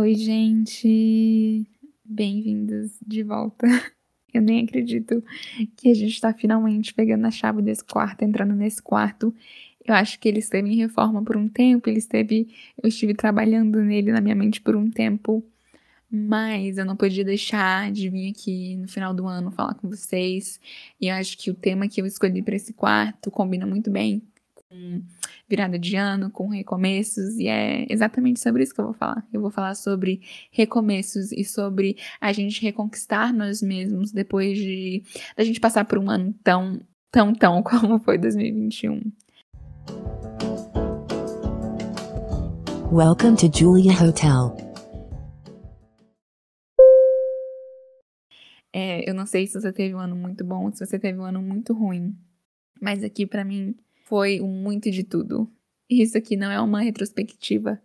Oi, gente! Bem-vindos de volta. Eu nem acredito que a gente está finalmente pegando a chave desse quarto, entrando nesse quarto. Eu acho que ele esteve em reforma por um tempo, ele esteve. Eu estive trabalhando nele na minha mente por um tempo, mas eu não podia deixar de vir aqui no final do ano falar com vocês. E eu acho que o tema que eu escolhi para esse quarto combina muito bem virada de ano, com recomeços, e é exatamente sobre isso que eu vou falar. Eu vou falar sobre recomeços e sobre a gente reconquistar nós mesmos depois de da gente passar por um ano tão, tão, tão como foi 2021. Welcome to Julia Hotel. É, eu não sei se você teve um ano muito bom, se você teve um ano muito ruim, mas aqui para mim foi muito de tudo. Isso aqui não é uma retrospectiva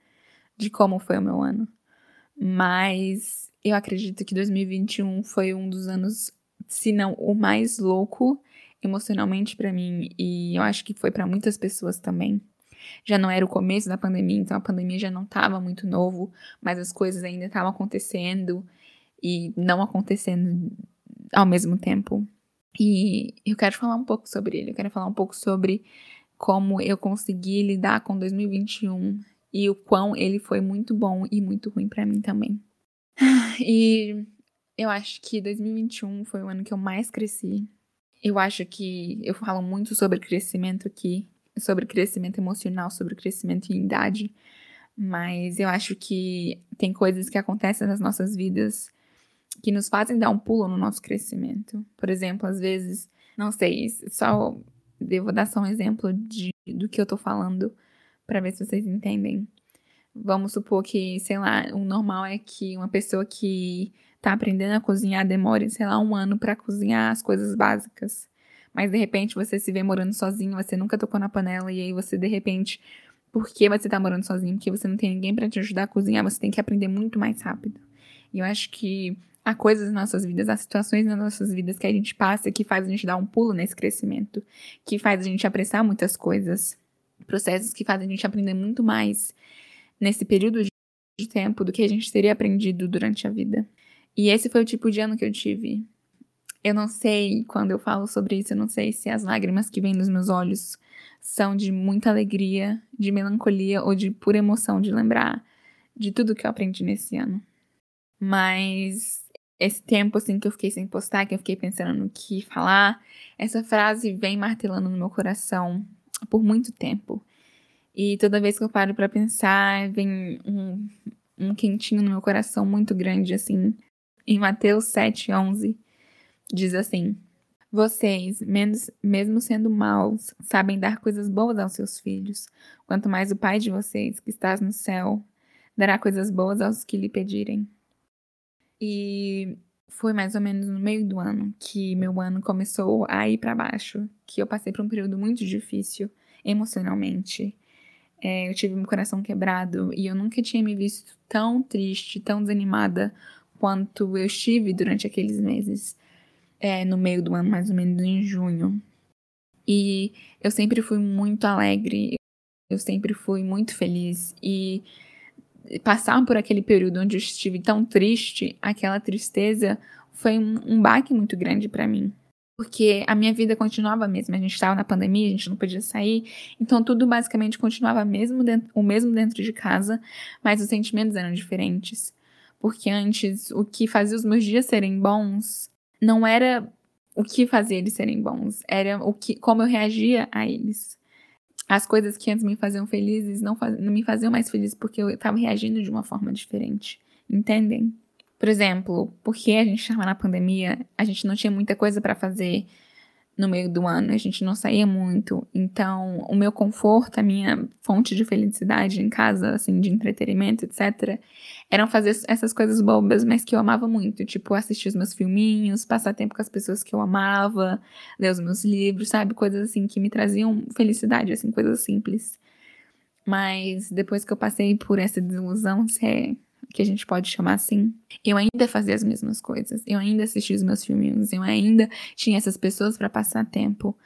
de como foi o meu ano. Mas eu acredito que 2021 foi um dos anos, se não o mais louco emocionalmente para mim e eu acho que foi para muitas pessoas também. Já não era o começo da pandemia, então a pandemia já não estava muito novo, mas as coisas ainda estavam acontecendo e não acontecendo ao mesmo tempo. E eu quero falar um pouco sobre ele, eu quero falar um pouco sobre como eu consegui lidar com 2021 e o quão ele foi muito bom e muito ruim para mim também. E eu acho que 2021 foi o ano que eu mais cresci. Eu acho que eu falo muito sobre crescimento aqui, sobre crescimento emocional, sobre crescimento em idade, mas eu acho que tem coisas que acontecem nas nossas vidas que nos fazem dar um pulo no nosso crescimento. Por exemplo, às vezes, não sei, só Devo dar só um exemplo de, do que eu tô falando para ver se vocês entendem. Vamos supor que, sei lá, o normal é que uma pessoa que tá aprendendo a cozinhar demore, sei lá, um ano para cozinhar as coisas básicas. Mas de repente você se vê morando sozinho, você nunca tocou na panela e aí você de repente, por que você tá morando sozinho? Porque você não tem ninguém para te ajudar a cozinhar, você tem que aprender muito mais rápido. E eu acho que há coisas nas nossas vidas, há situações nas nossas vidas que a gente passa que faz a gente dar um pulo nesse crescimento, que faz a gente apressar muitas coisas, processos que fazem a gente aprender muito mais nesse período de tempo do que a gente teria aprendido durante a vida. E esse foi o tipo de ano que eu tive. Eu não sei, quando eu falo sobre isso, eu não sei se as lágrimas que vêm nos meus olhos são de muita alegria, de melancolia ou de pura emoção de lembrar de tudo que eu aprendi nesse ano. Mas esse tempo assim que eu fiquei sem postar, que eu fiquei pensando no que falar, essa frase vem martelando no meu coração por muito tempo. E toda vez que eu paro para pensar, vem um, um quentinho no meu coração muito grande assim. Em Mateus 7:11 diz assim: Vocês, mesmo sendo maus, sabem dar coisas boas aos seus filhos. Quanto mais o Pai de vocês, que está no céu, dará coisas boas aos que lhe pedirem. E foi mais ou menos no meio do ano que meu ano começou a ir para baixo, que eu passei por um período muito difícil emocionalmente. É, eu tive meu coração quebrado e eu nunca tinha me visto tão triste, tão desanimada quanto eu estive durante aqueles meses, é, no meio do ano, mais ou menos em junho. E eu sempre fui muito alegre, eu sempre fui muito feliz e passar por aquele período onde eu estive tão triste, aquela tristeza foi um, um baque muito grande para mim. Porque a minha vida continuava a mesma. A gente estava na pandemia, a gente não podia sair. Então tudo basicamente continuava mesmo dentro, o mesmo dentro de casa, mas os sentimentos eram diferentes. Porque antes, o que fazia os meus dias serem bons não era o que fazia eles serem bons, era o que, como eu reagia a eles as coisas que antes me faziam felizes não, faz, não me faziam mais feliz porque eu estava reagindo de uma forma diferente. Entendem? Por exemplo, porque a gente estava na pandemia, a gente não tinha muita coisa para fazer no meio do ano, a gente não saía muito. Então, o meu conforto, a minha fonte de felicidade em casa, assim, de entretenimento, etc., eram fazer essas coisas bobas, mas que eu amava muito. Tipo, assistir os meus filminhos, passar tempo com as pessoas que eu amava, ler os meus livros, sabe? Coisas assim que me traziam felicidade, assim, coisas simples. Mas depois que eu passei por essa desilusão, é que a gente pode chamar assim, eu ainda fazia as mesmas coisas, eu ainda assistia os meus filminhos, eu ainda tinha essas pessoas para passar tempo,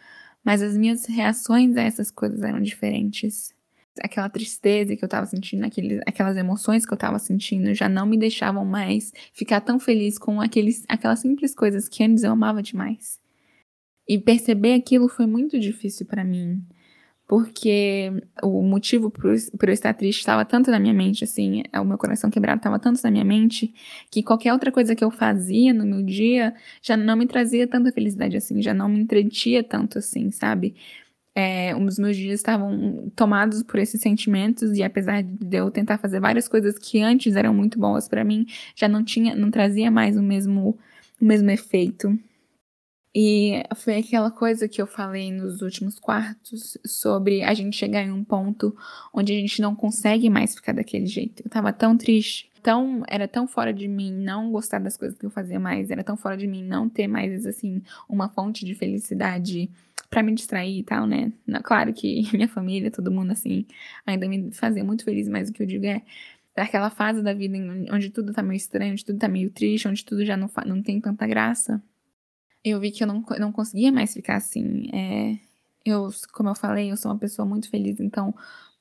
mas as minhas reações a essas coisas eram diferentes. aquela tristeza que eu tava sentindo, aquelas emoções que eu tava sentindo, já não me deixavam mais ficar tão feliz com aqueles, aquelas simples coisas que antes eu amava demais. E perceber aquilo foi muito difícil para mim porque o motivo por eu estar triste estava tanto na minha mente, assim, o meu coração quebrado estava tanto na minha mente, que qualquer outra coisa que eu fazia no meu dia já não me trazia tanta felicidade assim, já não me entretia tanto assim, sabe? É, os meus dias estavam tomados por esses sentimentos e apesar de eu tentar fazer várias coisas que antes eram muito boas para mim, já não tinha, não trazia mais o mesmo, o mesmo efeito. E foi aquela coisa que eu falei nos últimos quartos sobre a gente chegar em um ponto onde a gente não consegue mais ficar daquele jeito. Eu tava tão triste, tão era tão fora de mim não gostar das coisas que eu fazia mais, era tão fora de mim não ter mais assim uma fonte de felicidade para me distrair e tal, né? Claro que minha família, todo mundo assim, ainda me fazia muito feliz, mas o que eu digo é daquela fase da vida onde tudo tá meio estranho, onde tudo tá meio triste, onde tudo já não, não tem tanta graça eu vi que eu não, não conseguia mais ficar assim. É, eu, como eu falei, eu sou uma pessoa muito feliz, então,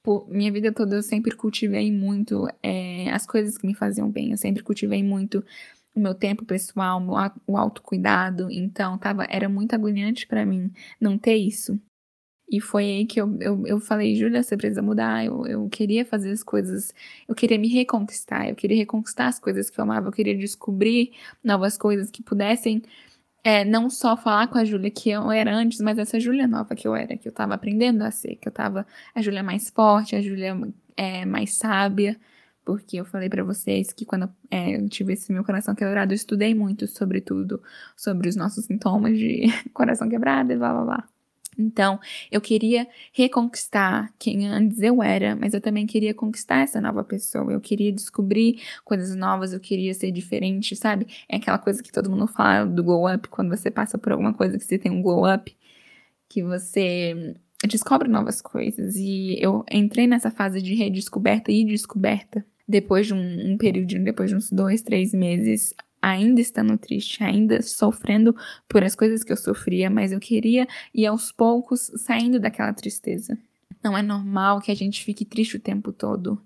por minha vida toda eu sempre cultivei muito é, as coisas que me faziam bem, eu sempre cultivei muito o meu tempo pessoal, o autocuidado, então tava, era muito agoniante para mim não ter isso. E foi aí que eu, eu, eu falei, Júlia, você precisa mudar. Eu, eu queria fazer as coisas, eu queria me reconquistar, eu queria reconquistar as coisas que eu amava, eu queria descobrir novas coisas que pudessem é, não só falar com a Júlia que eu era antes, mas essa Júlia nova que eu era, que eu tava aprendendo a ser, que eu tava a Júlia mais forte, a Júlia é, mais sábia, porque eu falei para vocês que quando é, eu tive esse meu coração quebrado, eu estudei muito sobre tudo, sobre os nossos sintomas de coração quebrado e blá blá blá. Então, eu queria reconquistar quem antes eu era, mas eu também queria conquistar essa nova pessoa. Eu queria descobrir coisas novas, eu queria ser diferente, sabe? É aquela coisa que todo mundo fala do glow up, quando você passa por alguma coisa que você tem um glow up, que você descobre novas coisas. E eu entrei nessa fase de redescoberta e descoberta depois de um, um período, depois de uns dois, três meses ainda estando triste, ainda sofrendo por as coisas que eu sofria, mas eu queria ir aos poucos saindo daquela tristeza. Não é normal que a gente fique triste o tempo todo,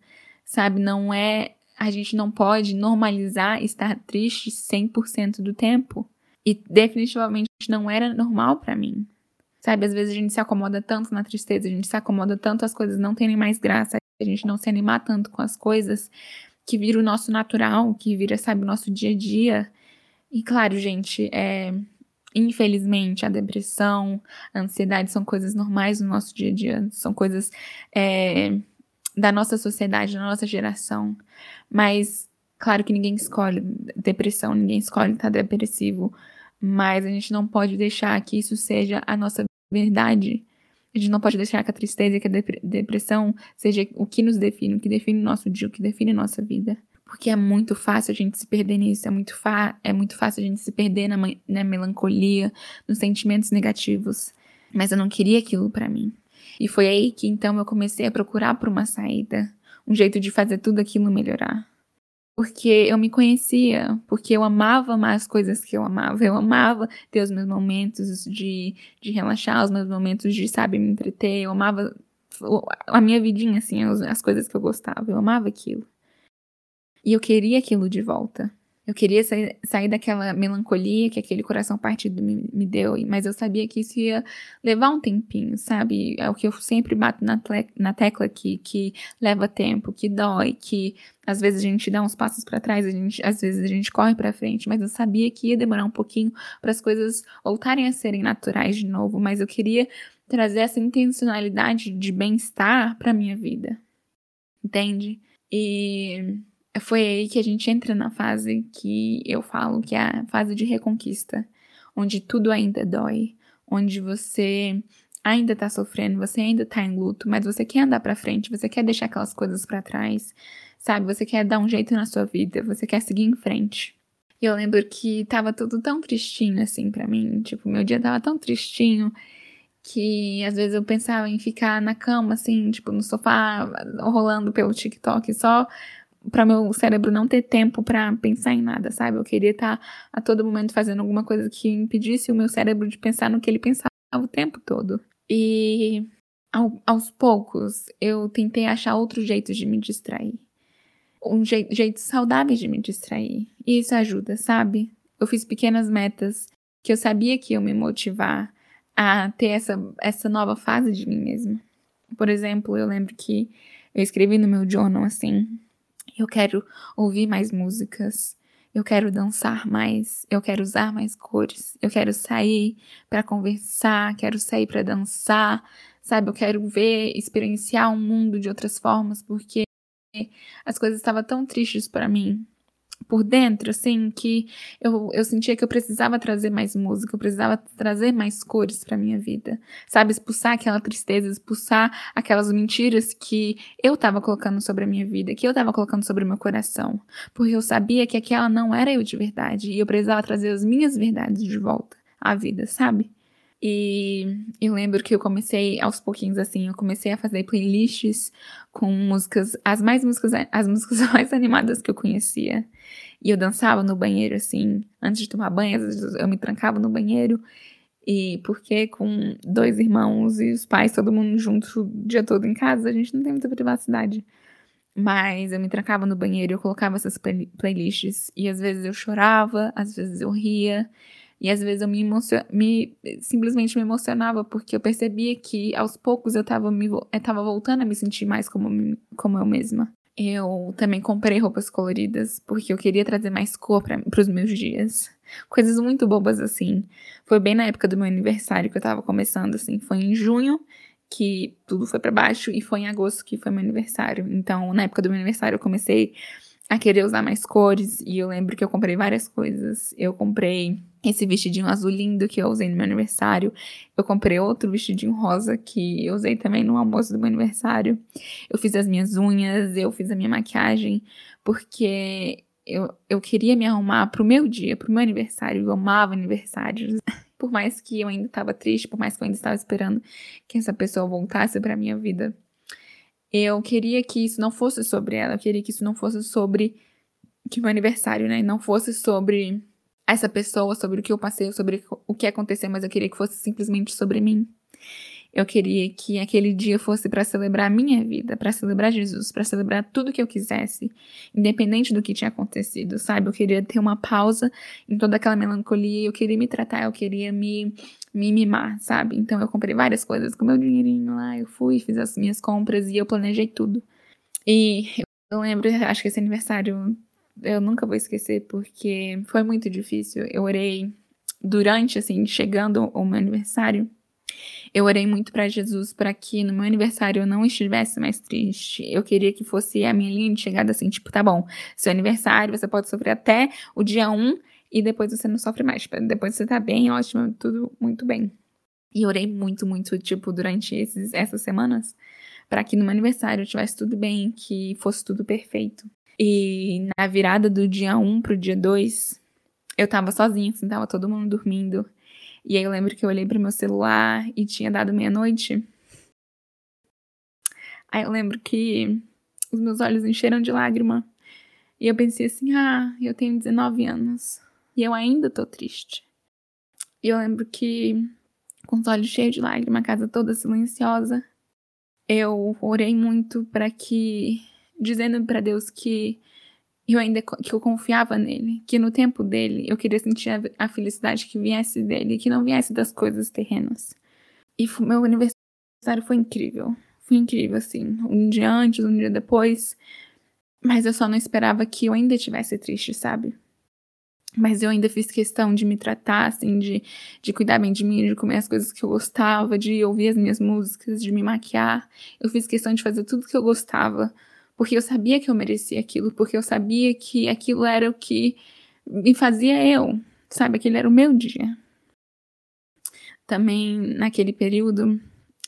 sabe? Não é. A gente não pode normalizar estar triste 100% do tempo. E definitivamente não era normal para mim. Sabe, às vezes a gente se acomoda tanto na tristeza, a gente se acomoda tanto as coisas não terem mais graça, a gente não se animar tanto com as coisas, que vira o nosso natural, que vira, sabe, o nosso dia a dia. E claro, gente, é, infelizmente, a depressão, a ansiedade são coisas normais no nosso dia a dia, são coisas é, da nossa sociedade, da nossa geração. Mas, claro que ninguém escolhe depressão, ninguém escolhe estar depressivo, mas a gente não pode deixar que isso seja a nossa verdade. A gente não pode deixar que a tristeza e que a depressão seja o que nos define, o que define nosso dia, o que define nossa vida. Porque é muito fácil a gente se perder nisso, é muito, é muito fácil a gente se perder na, na melancolia, nos sentimentos negativos. Mas eu não queria aquilo para mim. E foi aí que então eu comecei a procurar por uma saída, um jeito de fazer tudo aquilo melhorar porque eu me conhecia, porque eu amava mais coisas que eu amava. Eu amava ter os meus momentos de, de relaxar, os meus momentos de, sabe, me entreter. Eu amava a minha vidinha, assim, as, as coisas que eu gostava. Eu amava aquilo. E eu queria aquilo de volta. Eu queria sair, sair daquela melancolia que aquele coração partido me, me, deu, mas eu sabia que isso ia levar um tempinho, sabe? É o que eu sempre bato na, na tecla aqui, que leva tempo, que dói, que às vezes a gente dá uns passos para trás, a gente, às vezes a gente corre para frente, mas eu sabia que ia demorar um pouquinho para as coisas voltarem a serem naturais de novo, mas eu queria trazer essa intencionalidade de bem-estar para minha vida. Entende? E foi aí que a gente entra na fase que eu falo que é a fase de reconquista, onde tudo ainda dói, onde você ainda tá sofrendo, você ainda tá em luto, mas você quer andar para frente, você quer deixar aquelas coisas para trás, sabe? Você quer dar um jeito na sua vida, você quer seguir em frente. E eu lembro que tava tudo tão tristinho assim para mim, tipo, meu dia tava tão tristinho que às vezes eu pensava em ficar na cama assim, tipo, no sofá, rolando pelo TikTok só para meu cérebro não ter tempo para pensar em nada, sabe? Eu queria estar tá a todo momento fazendo alguma coisa que impedisse o meu cérebro de pensar no que ele pensava o tempo todo. E ao, aos poucos, eu tentei achar outros jeitos de me distrair. Um jeito, jeito saudável de me distrair. E isso ajuda, sabe? Eu fiz pequenas metas que eu sabia que iam me motivar a ter essa, essa nova fase de mim mesma. Por exemplo, eu lembro que eu escrevi no meu journal assim: eu quero ouvir mais músicas, eu quero dançar mais, eu quero usar mais cores, eu quero sair para conversar, quero sair para dançar, sabe? Eu quero ver, experienciar o um mundo de outras formas, porque as coisas estavam tão tristes para mim por dentro, assim, que eu, eu sentia que eu precisava trazer mais música, eu precisava trazer mais cores para minha vida, sabe? Expulsar aquela tristeza, expulsar aquelas mentiras que eu tava colocando sobre a minha vida, que eu tava colocando sobre o meu coração, porque eu sabia que aquela não era eu de verdade e eu precisava trazer as minhas verdades de volta à vida, sabe? E eu lembro que eu comecei aos pouquinhos assim, eu comecei a fazer playlists com músicas, as mais músicas, as músicas mais animadas que eu conhecia. E eu dançava no banheiro assim, antes de tomar banho, às vezes eu me trancava no banheiro. E porque com dois irmãos e os pais, todo mundo junto o dia todo em casa, a gente não tem muita privacidade. Mas eu me trancava no banheiro, eu colocava essas play playlists e às vezes eu chorava, às vezes eu ria. E às vezes eu me, me simplesmente me emocionava porque eu percebia que aos poucos eu estava me... eu tava voltando a me sentir mais como, como eu mesma. Eu também comprei roupas coloridas porque eu queria trazer mais cor para os meus dias. Coisas muito bobas assim. Foi bem na época do meu aniversário que eu tava começando assim, foi em junho que tudo foi para baixo e foi em agosto que foi meu aniversário. Então, na época do meu aniversário eu comecei a querer usar mais cores e eu lembro que eu comprei várias coisas. Eu comprei esse vestidinho azul lindo que eu usei no meu aniversário. Eu comprei outro vestidinho rosa que eu usei também no almoço do meu aniversário. Eu fiz as minhas unhas, eu fiz a minha maquiagem, porque eu, eu queria me arrumar pro meu dia, pro meu aniversário. Eu amava aniversários. Por mais que eu ainda estava triste, por mais que eu ainda estava esperando que essa pessoa voltasse pra minha vida. Eu queria que isso não fosse sobre ela, eu queria que isso não fosse sobre que meu aniversário, né? Não fosse sobre essa pessoa, sobre o que eu passei, sobre o que aconteceu, mas eu queria que fosse simplesmente sobre mim. Eu queria que aquele dia fosse para celebrar minha vida, para celebrar Jesus, para celebrar tudo que eu quisesse, independente do que tinha acontecido, sabe? Eu queria ter uma pausa em toda aquela melancolia, eu queria me tratar, eu queria me, me mimar, sabe? Então eu comprei várias coisas com meu dinheirinho lá, eu fui, fiz as minhas compras e eu planejei tudo. E eu lembro, acho que esse aniversário eu nunca vou esquecer porque foi muito difícil. Eu orei durante, assim, chegando o meu aniversário. Eu orei muito para Jesus para que no meu aniversário eu não estivesse mais triste. Eu queria que fosse a minha linha de chegada assim, tipo, tá bom, seu aniversário, você pode sofrer até o dia 1 e depois você não sofre mais. Depois você tá bem, ótimo, tudo muito bem. E orei muito, muito, tipo, durante esses, essas semanas, para que no meu aniversário tivesse tudo bem, que fosse tudo perfeito. E na virada do dia 1 pro dia 2, eu tava sozinha, assim, tava todo mundo dormindo. E aí eu lembro que eu olhei pro meu celular e tinha dado meia-noite. Aí eu lembro que os meus olhos encheram de lágrima. E eu pensei assim: ah, eu tenho 19 anos. E eu ainda tô triste. E eu lembro que, com os olhos cheios de lágrima, a casa toda silenciosa, eu orei muito para que dizendo para Deus que eu ainda que eu confiava nele, que no tempo dele eu queria sentir a, a felicidade que viesse dele, que não viesse das coisas terrenas. E meu aniversário foi incrível, foi incrível assim, um dia antes, um dia depois, mas eu só não esperava que eu ainda estivesse triste, sabe? Mas eu ainda fiz questão de me tratar, assim, de, de cuidar bem de mim, de comer as coisas que eu gostava, de ouvir as minhas músicas, de me maquiar. Eu fiz questão de fazer tudo que eu gostava porque eu sabia que eu merecia aquilo, porque eu sabia que aquilo era o que me fazia eu, sabe? Aquele era o meu dia. Também naquele período,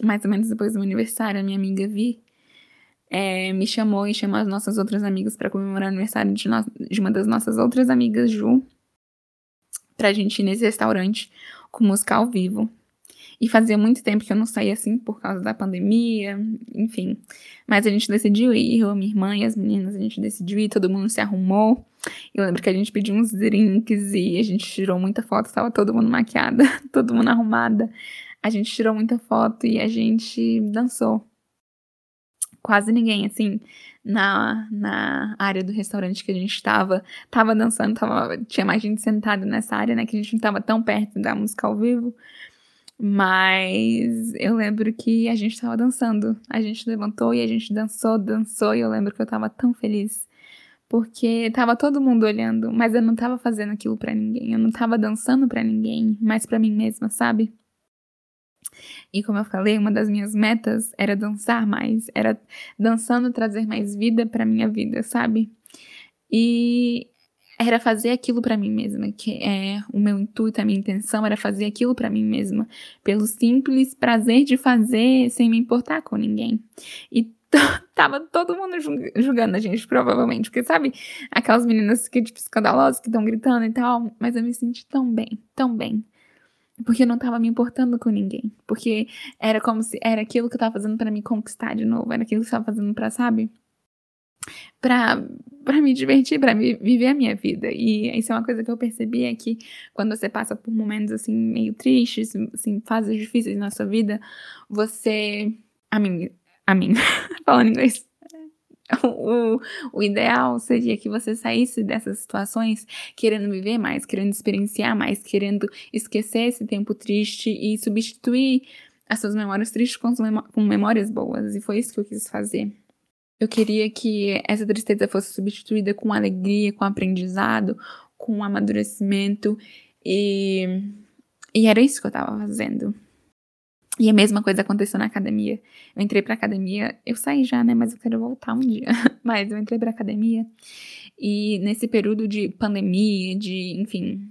mais ou menos depois do meu aniversário, a minha amiga Vi é, me chamou e chamou as nossas outras amigas para comemorar o aniversário de, no... de uma das nossas outras amigas, Ju, pra gente ir nesse restaurante com música ao vivo. E fazia muito tempo que eu não saía assim por causa da pandemia, enfim. Mas a gente decidiu ir, eu, minha irmã e as meninas, a gente decidiu ir, todo mundo se arrumou. Eu lembro que a gente pediu uns drinks e a gente tirou muita foto, tava todo mundo maquiada, todo mundo arrumada. a gente tirou muita foto e a gente dançou. Quase ninguém, assim, na, na área do restaurante que a gente estava, tava dançando, tava, tinha mais gente sentada nessa área, né, que a gente não tava tão perto da música ao vivo. Mas eu lembro que a gente tava dançando. A gente levantou e a gente dançou, dançou, e eu lembro que eu tava tão feliz. Porque tava todo mundo olhando, mas eu não tava fazendo aquilo para ninguém. Eu não tava dançando para ninguém, mas para mim mesma, sabe? E como eu falei, uma das minhas metas era dançar mais, era dançando trazer mais vida para minha vida, sabe? E era fazer aquilo para mim mesma, que é o meu intuito, a minha intenção era fazer aquilo para mim mesma, pelo simples prazer de fazer sem me importar com ninguém. E tava todo mundo julgando a gente, provavelmente, porque sabe, aquelas meninas que tipo escandalosas que estão gritando e tal, mas eu me senti tão bem, tão bem. Porque eu não tava me importando com ninguém. Porque era como se era aquilo que eu tava fazendo para me conquistar de novo. Era aquilo que eu tava fazendo pra, sabe? Pra, pra me divertir, me, viver a minha vida. E isso é uma coisa que eu percebi é que quando você passa por momentos assim, meio tristes, assim, fases difíceis na sua vida, você. A mim. A mim. Falando inglês. O, o ideal seria que você saísse dessas situações querendo viver mais, querendo experienciar mais, querendo esquecer esse tempo triste e substituir as suas memórias tristes com, com memórias boas. E foi isso que eu quis fazer. Eu queria que essa tristeza fosse substituída com alegria, com aprendizado, com amadurecimento. E, e era isso que eu tava fazendo. E a mesma coisa aconteceu na academia. Eu entrei pra academia, eu saí já, né? Mas eu quero voltar um dia. mas eu entrei pra academia e nesse período de pandemia, de, enfim,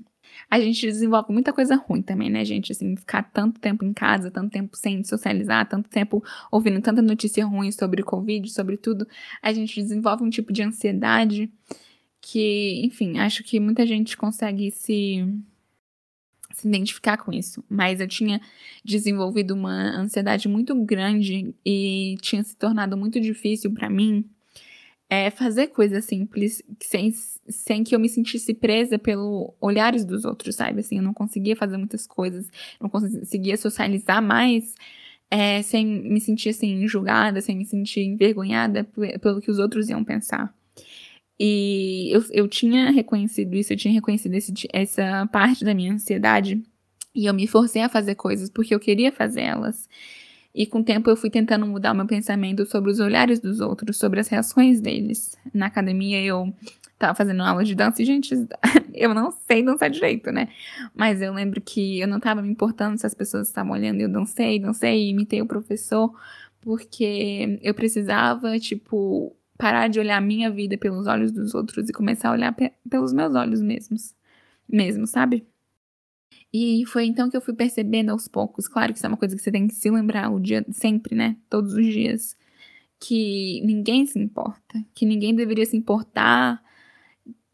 a gente desenvolve muita coisa ruim também, né, gente? Assim, ficar tanto tempo em casa, tanto tempo sem socializar, tanto tempo ouvindo tanta notícia ruim sobre o Covid, sobre tudo, a gente desenvolve um tipo de ansiedade que, enfim, acho que muita gente consegue se se identificar com isso, mas eu tinha desenvolvido uma ansiedade muito grande e tinha se tornado muito difícil para mim é, fazer coisas simples sem, sem que eu me sentisse presa pelos olhares dos outros, sabe? Assim, eu não conseguia fazer muitas coisas, não conseguia socializar mais é, sem me sentir assim julgada, sem me sentir envergonhada pelo que os outros iam pensar. E eu, eu tinha reconhecido isso, eu tinha reconhecido esse, essa parte da minha ansiedade. E eu me forcei a fazer coisas porque eu queria fazê-las. E com o tempo eu fui tentando mudar o meu pensamento sobre os olhares dos outros, sobre as reações deles. Na academia eu tava fazendo aula de dança e, gente, eu não sei dançar direito, né? Mas eu lembro que eu não tava me importando se as pessoas estavam olhando. Eu dancei, dancei, imitei o professor, porque eu precisava, tipo, parar de olhar a minha vida pelos olhos dos outros e começar a olhar pe pelos meus olhos mesmos. Mesmo, sabe? E foi então que eu fui percebendo aos poucos, claro que isso é uma coisa que você tem que se lembrar o dia sempre, né? Todos os dias, que ninguém se importa, que ninguém deveria se importar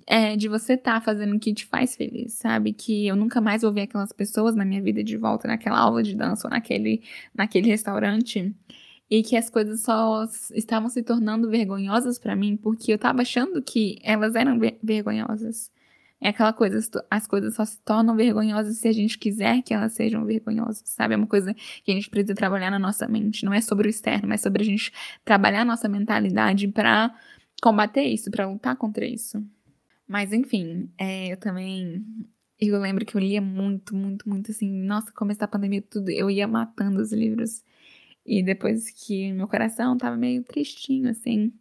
é, de você estar tá fazendo o que te faz feliz, sabe? Que eu nunca mais vou ver aquelas pessoas na minha vida de volta naquela aula de dança ou naquele, naquele restaurante e que as coisas só estavam se tornando vergonhosas para mim porque eu tava achando que elas eram ver vergonhosas. É aquela coisa, as coisas só se tornam vergonhosas se a gente quiser que elas sejam vergonhosas, sabe? É uma coisa que a gente precisa trabalhar na nossa mente. Não é sobre o externo, mas sobre a gente trabalhar a nossa mentalidade para combater isso, para lutar contra isso. Mas enfim, é, eu também. Eu lembro que eu lia muito, muito, muito assim. Nossa, começar a pandemia, tudo. Eu ia matando os livros. E depois que meu coração tava meio tristinho, assim,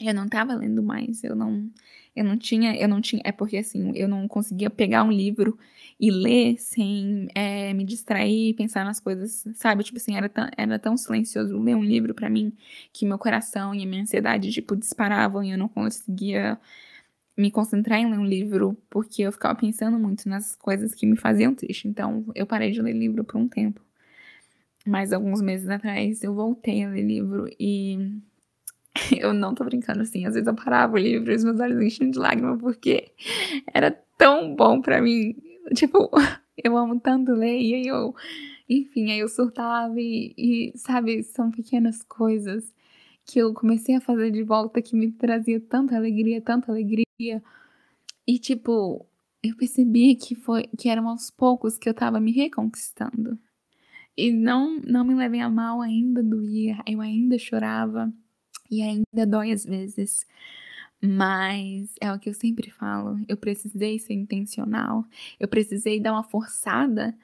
eu não tava lendo mais, eu não, eu não tinha, eu não tinha, é porque assim, eu não conseguia pegar um livro e ler sem é, me distrair, pensar nas coisas, sabe? Tipo assim, era tão, era tão silencioso ler um livro para mim que meu coração e a minha ansiedade, tipo, disparavam e eu não conseguia me concentrar em ler um livro porque eu ficava pensando muito nas coisas que me faziam triste. Então, eu parei de ler livro por um tempo. Mas alguns meses atrás eu voltei a ler livro e eu não tô brincando assim. Às vezes eu parava o livro e os meus olhos enchiam de lágrimas porque era tão bom para mim. Tipo, eu amo tanto ler e aí eu, enfim, aí eu surtava e, e, sabe, são pequenas coisas que eu comecei a fazer de volta que me trazia tanta alegria, tanta alegria. E tipo, eu percebi que foi que eram aos poucos que eu tava me reconquistando E não, não me levem a mal, ainda doía, eu ainda chorava e ainda dói às vezes. Mas é o que eu sempre falo, eu precisei ser intencional, eu precisei dar uma forçada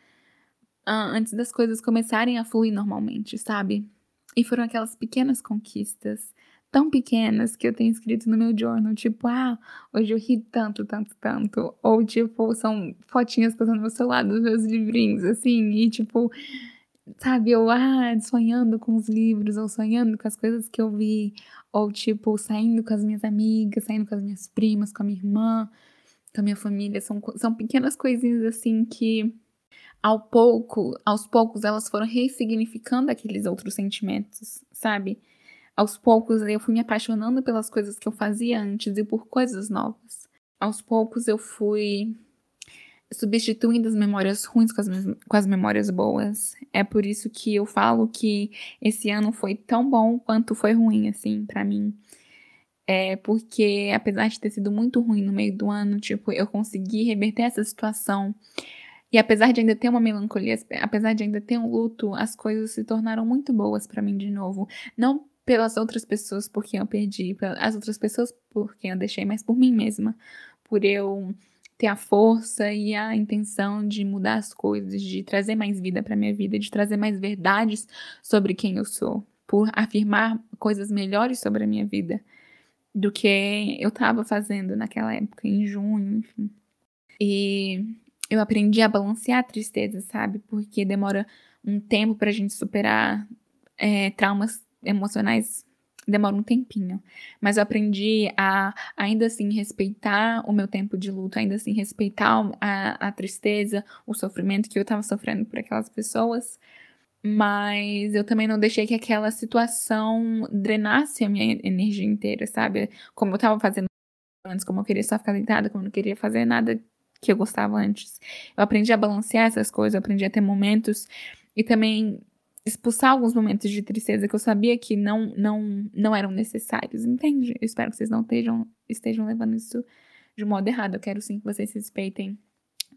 uh, antes das coisas começarem a fluir normalmente, sabe? E foram aquelas pequenas conquistas, tão pequenas que eu tenho escrito no meu journal, tipo, ah, hoje eu ri tanto, tanto, tanto. Ou, tipo, são fotinhas passando no meu celular dos meus livrinhos, assim, e, tipo, sabe, eu, ah, sonhando com os livros, ou sonhando com as coisas que eu vi, ou, tipo, saindo com as minhas amigas, saindo com as minhas primas, com a minha irmã, com a minha família. São, são pequenas coisinhas, assim, que ao pouco, aos poucos, elas foram ressignificando aqueles outros sentimentos, sabe? Aos poucos eu fui me apaixonando pelas coisas que eu fazia antes e por coisas novas. Aos poucos eu fui substituindo as memórias ruins com as, com as memórias boas. É por isso que eu falo que esse ano foi tão bom quanto foi ruim, assim, para mim. É porque, apesar de ter sido muito ruim no meio do ano, tipo, eu consegui reverter essa situação e apesar de ainda ter uma melancolia, apesar de ainda ter um luto, as coisas se tornaram muito boas para mim de novo. Não pelas outras pessoas por quem eu perdi, pelas outras pessoas por quem eu deixei, mas por mim mesma. Por eu ter a força e a intenção de mudar as coisas, de trazer mais vida para minha vida, de trazer mais verdades sobre quem eu sou, por afirmar coisas melhores sobre a minha vida do que eu estava fazendo naquela época, em junho, enfim. E eu aprendi a balancear a tristeza, sabe? Porque demora um tempo pra gente superar é, traumas emocionais. Demora um tempinho. Mas eu aprendi a ainda assim respeitar o meu tempo de luto, ainda assim respeitar a, a tristeza, o sofrimento que eu tava sofrendo por aquelas pessoas. Mas eu também não deixei que aquela situação drenasse a minha energia inteira, sabe? Como eu tava fazendo antes, como eu queria só ficar deitada, como eu não queria fazer nada que eu gostava antes. Eu aprendi a balancear essas coisas, eu aprendi a ter momentos e também expulsar alguns momentos de tristeza que eu sabia que não não não eram necessários, entende? Eu espero que vocês não estejam estejam levando isso de um modo errado. Eu quero sim que vocês respeitem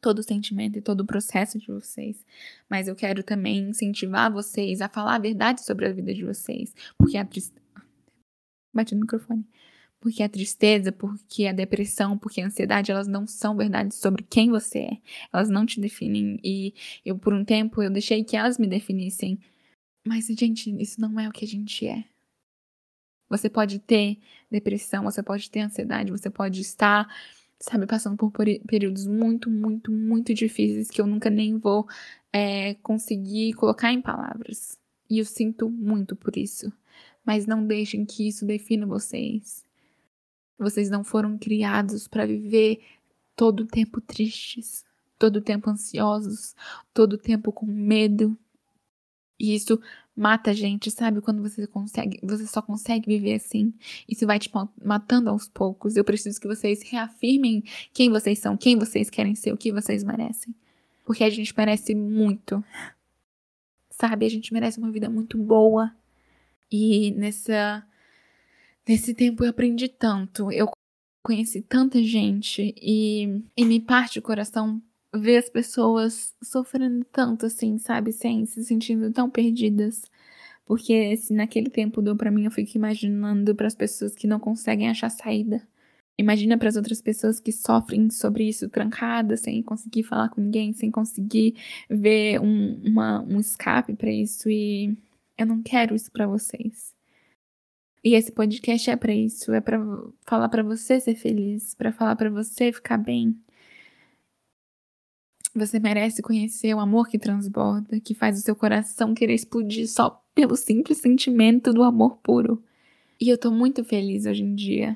todo o sentimento e todo o processo de vocês, mas eu quero também incentivar vocês a falar a verdade sobre a vida de vocês, porque a tristeza bate no microfone porque a tristeza, porque a depressão, porque a ansiedade, elas não são verdades sobre quem você é. Elas não te definem. E eu, por um tempo, eu deixei que elas me definissem. Mas, gente, isso não é o que a gente é. Você pode ter depressão, você pode ter ansiedade, você pode estar, sabe, passando por períodos muito, muito, muito difíceis que eu nunca nem vou é, conseguir colocar em palavras. E eu sinto muito por isso. Mas não deixem que isso defina vocês. Vocês não foram criados para viver todo o tempo tristes, todo o tempo ansiosos, todo o tempo com medo. E isso mata a gente, sabe? Quando você consegue, você só consegue viver assim. Isso vai te matando aos poucos. Eu preciso que vocês reafirmem quem vocês são, quem vocês querem ser, o que vocês merecem. Porque a gente merece muito. Sabe? A gente merece uma vida muito boa. E nessa Nesse tempo eu aprendi tanto, eu conheci tanta gente e, e me parte o coração ver as pessoas sofrendo tanto assim, sabe, sem se sentindo tão perdidas. Porque se naquele tempo deu para mim, eu fico imaginando para as pessoas que não conseguem achar saída. Imagina para as outras pessoas que sofrem sobre isso trancadas, sem conseguir falar com ninguém, sem conseguir ver um, uma, um escape para isso. E eu não quero isso para vocês. E esse podcast é para isso, é para falar para você ser feliz, para falar para você ficar bem. Você merece conhecer o amor que transborda, que faz o seu coração querer explodir só pelo simples sentimento do amor puro. E eu tô muito feliz hoje em dia.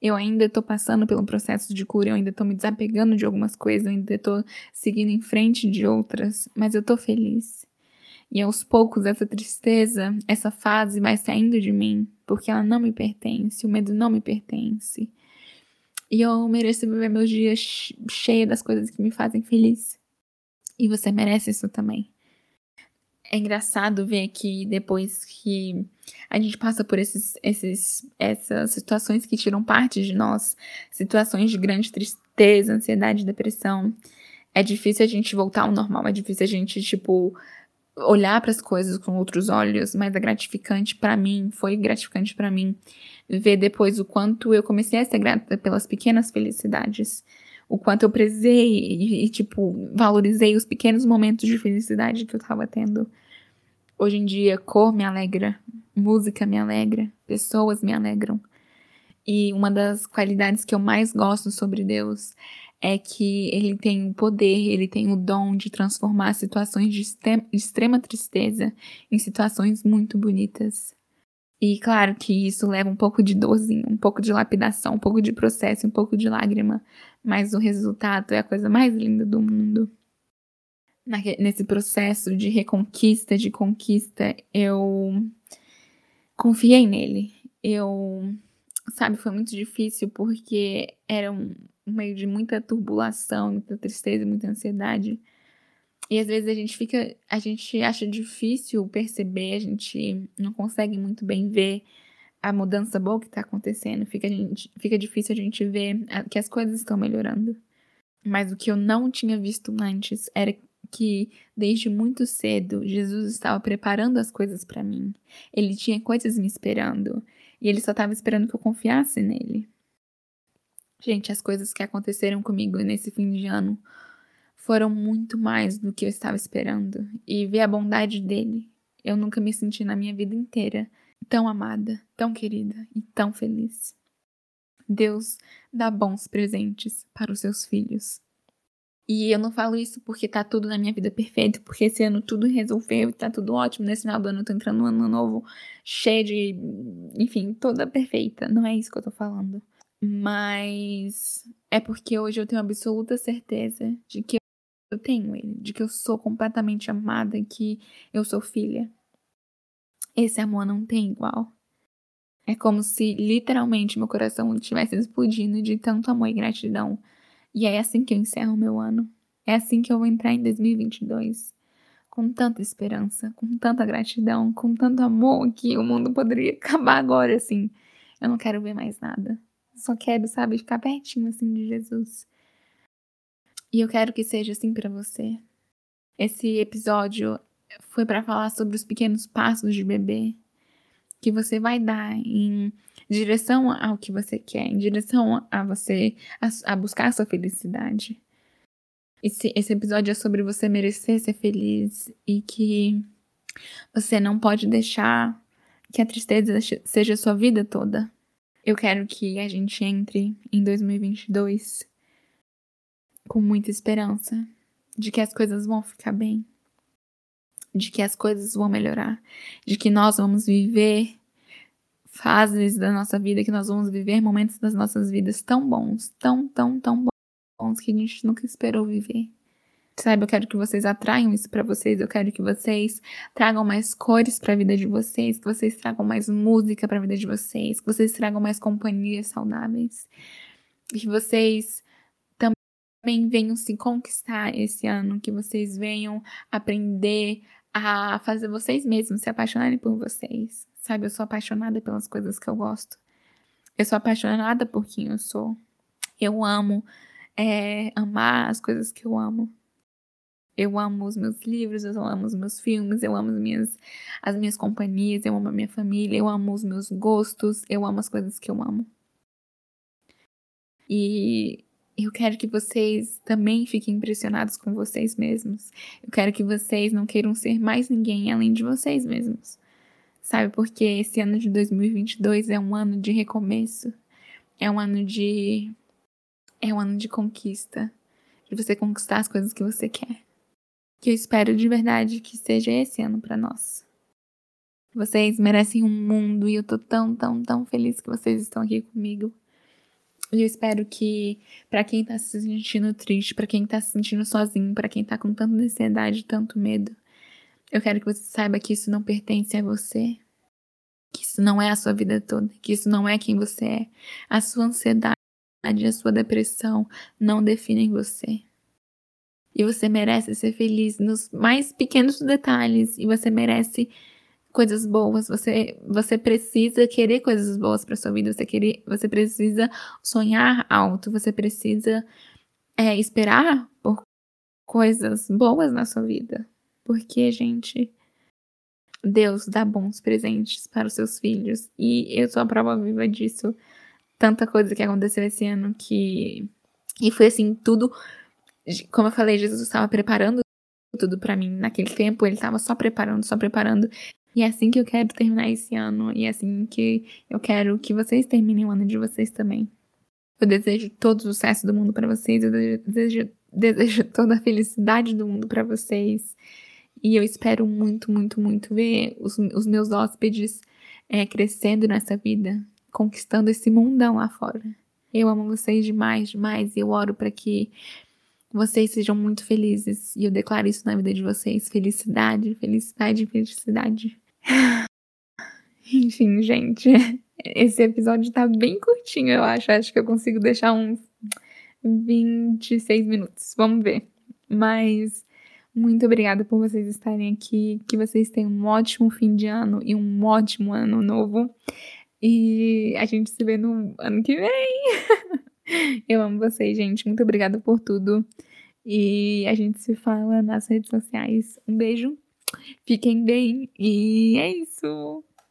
Eu ainda tô passando pelo processo de cura, eu ainda tô me desapegando de algumas coisas, eu ainda tô seguindo em frente de outras, mas eu tô feliz. E aos poucos essa tristeza, essa fase vai saindo de mim, porque ela não me pertence, o medo não me pertence. E eu mereço viver meus dias cheia das coisas que me fazem feliz. E você merece isso também. É engraçado ver que depois que a gente passa por esses, esses, essas situações que tiram parte de nós, situações de grande tristeza, ansiedade, depressão, é difícil a gente voltar ao normal, é difícil a gente, tipo, olhar para as coisas com outros olhos, mas é gratificante para mim, foi gratificante para mim ver depois o quanto eu comecei a ser grata pelas pequenas felicidades, o quanto eu prezei e, e tipo, valorizei os pequenos momentos de felicidade que eu tava tendo. Hoje em dia, cor me alegra, música me alegra, pessoas me alegram. E uma das qualidades que eu mais gosto sobre Deus é que ele tem o poder, ele tem o dom de transformar situações de extrema tristeza em situações muito bonitas. E claro que isso leva um pouco de dorzinho, um pouco de lapidação, um pouco de processo, um pouco de lágrima, mas o resultado é a coisa mais linda do mundo. Nesse processo de reconquista, de conquista, eu confiei nele. Eu, sabe, foi muito difícil porque era um, meio de muita turbulação, muita tristeza, muita ansiedade. E às vezes a gente fica, a gente acha difícil perceber, a gente não consegue muito bem ver a mudança boa que está acontecendo, fica, gente, fica difícil a gente ver que as coisas estão melhorando. Mas o que eu não tinha visto antes era que desde muito cedo Jesus estava preparando as coisas para mim. Ele tinha coisas me esperando e ele só estava esperando que eu confiasse nele. Gente, as coisas que aconteceram comigo nesse fim de ano foram muito mais do que eu estava esperando. E ver a bondade dele, eu nunca me senti na minha vida inteira tão amada, tão querida e tão feliz. Deus dá bons presentes para os seus filhos. E eu não falo isso porque tá tudo na minha vida perfeito, porque esse ano tudo resolveu e tá tudo ótimo. Nesse final do ano eu tô entrando no ano novo cheio de. Enfim, toda perfeita. Não é isso que eu tô falando. Mas é porque hoje eu tenho absoluta certeza de que eu tenho ele, de que eu sou completamente amada, que eu sou filha. Esse amor não tem igual. É como se literalmente meu coração estivesse explodindo de tanto amor e gratidão. E é assim que eu encerro meu ano. É assim que eu vou entrar em 2022. Com tanta esperança, com tanta gratidão, com tanto amor que o mundo poderia acabar agora, assim. Eu não quero ver mais nada. Só quero, sabe, ficar pertinho assim de Jesus. E eu quero que seja assim para você. Esse episódio foi para falar sobre os pequenos passos de bebê que você vai dar em direção ao que você quer, em direção a você a, a buscar a sua felicidade. Esse, esse episódio é sobre você merecer ser feliz e que você não pode deixar que a tristeza seja sua vida toda. Eu quero que a gente entre em 2022 com muita esperança de que as coisas vão ficar bem, de que as coisas vão melhorar, de que nós vamos viver fases da nossa vida, que nós vamos viver momentos das nossas vidas tão bons, tão, tão, tão bons que a gente nunca esperou viver. Sabe, eu quero que vocês atraiam isso para vocês, eu quero que vocês tragam mais cores para a vida de vocês, que vocês tragam mais música para a vida de vocês, que vocês tragam mais companhias saudáveis, que vocês também venham se conquistar esse ano, que vocês venham aprender a fazer vocês mesmos se apaixonarem por vocês. Sabe, eu sou apaixonada pelas coisas que eu gosto. Eu sou apaixonada por quem eu sou. Eu amo é, amar as coisas que eu amo. Eu amo os meus livros, eu amo os meus filmes, eu amo as minhas, as minhas companhias, eu amo a minha família, eu amo os meus gostos, eu amo as coisas que eu amo. E eu quero que vocês também fiquem impressionados com vocês mesmos. Eu quero que vocês não queiram ser mais ninguém além de vocês mesmos. Sabe, porque esse ano de 2022 é um ano de recomeço. É um ano de. É um ano de conquista. De você conquistar as coisas que você quer que eu espero de verdade que seja esse ano para nós. Vocês merecem um mundo e eu tô tão, tão, tão feliz que vocês estão aqui comigo. E eu espero que para quem tá se sentindo triste, para quem tá se sentindo sozinho, para quem tá com tanta ansiedade, tanto medo, eu quero que você saiba que isso não pertence a você. Que isso não é a sua vida toda, que isso não é quem você é. A sua ansiedade, a sua depressão não definem você. E você merece ser feliz nos mais pequenos detalhes. E você merece coisas boas. Você, você precisa querer coisas boas para sua vida. Você, querer, você precisa sonhar alto. Você precisa é, esperar por coisas boas na sua vida. Porque, gente, Deus dá bons presentes para os seus filhos. E eu sou a prova viva disso. Tanta coisa que aconteceu esse ano que. E foi assim, tudo. Como eu falei, Jesus estava preparando tudo para mim. Naquele tempo, ele estava só preparando, só preparando. E é assim que eu quero terminar esse ano. E é assim que eu quero que vocês terminem o ano de vocês também. Eu desejo todo o sucesso do mundo para vocês. Eu desejo, desejo toda a felicidade do mundo para vocês. E eu espero muito, muito, muito ver os, os meus hóspedes é, crescendo nessa vida, conquistando esse mundão lá fora. Eu amo vocês demais, demais. E eu oro para que vocês sejam muito felizes. E eu declaro isso na vida de vocês: felicidade, felicidade, felicidade. Enfim, gente, esse episódio tá bem curtinho, eu acho. Acho que eu consigo deixar uns 26 minutos. Vamos ver. Mas muito obrigada por vocês estarem aqui. Que vocês tenham um ótimo fim de ano e um ótimo ano novo. E a gente se vê no ano que vem. eu amo vocês, gente. Muito obrigada por tudo. E a gente se fala nas redes sociais. Um beijo Fiquem bem e é isso.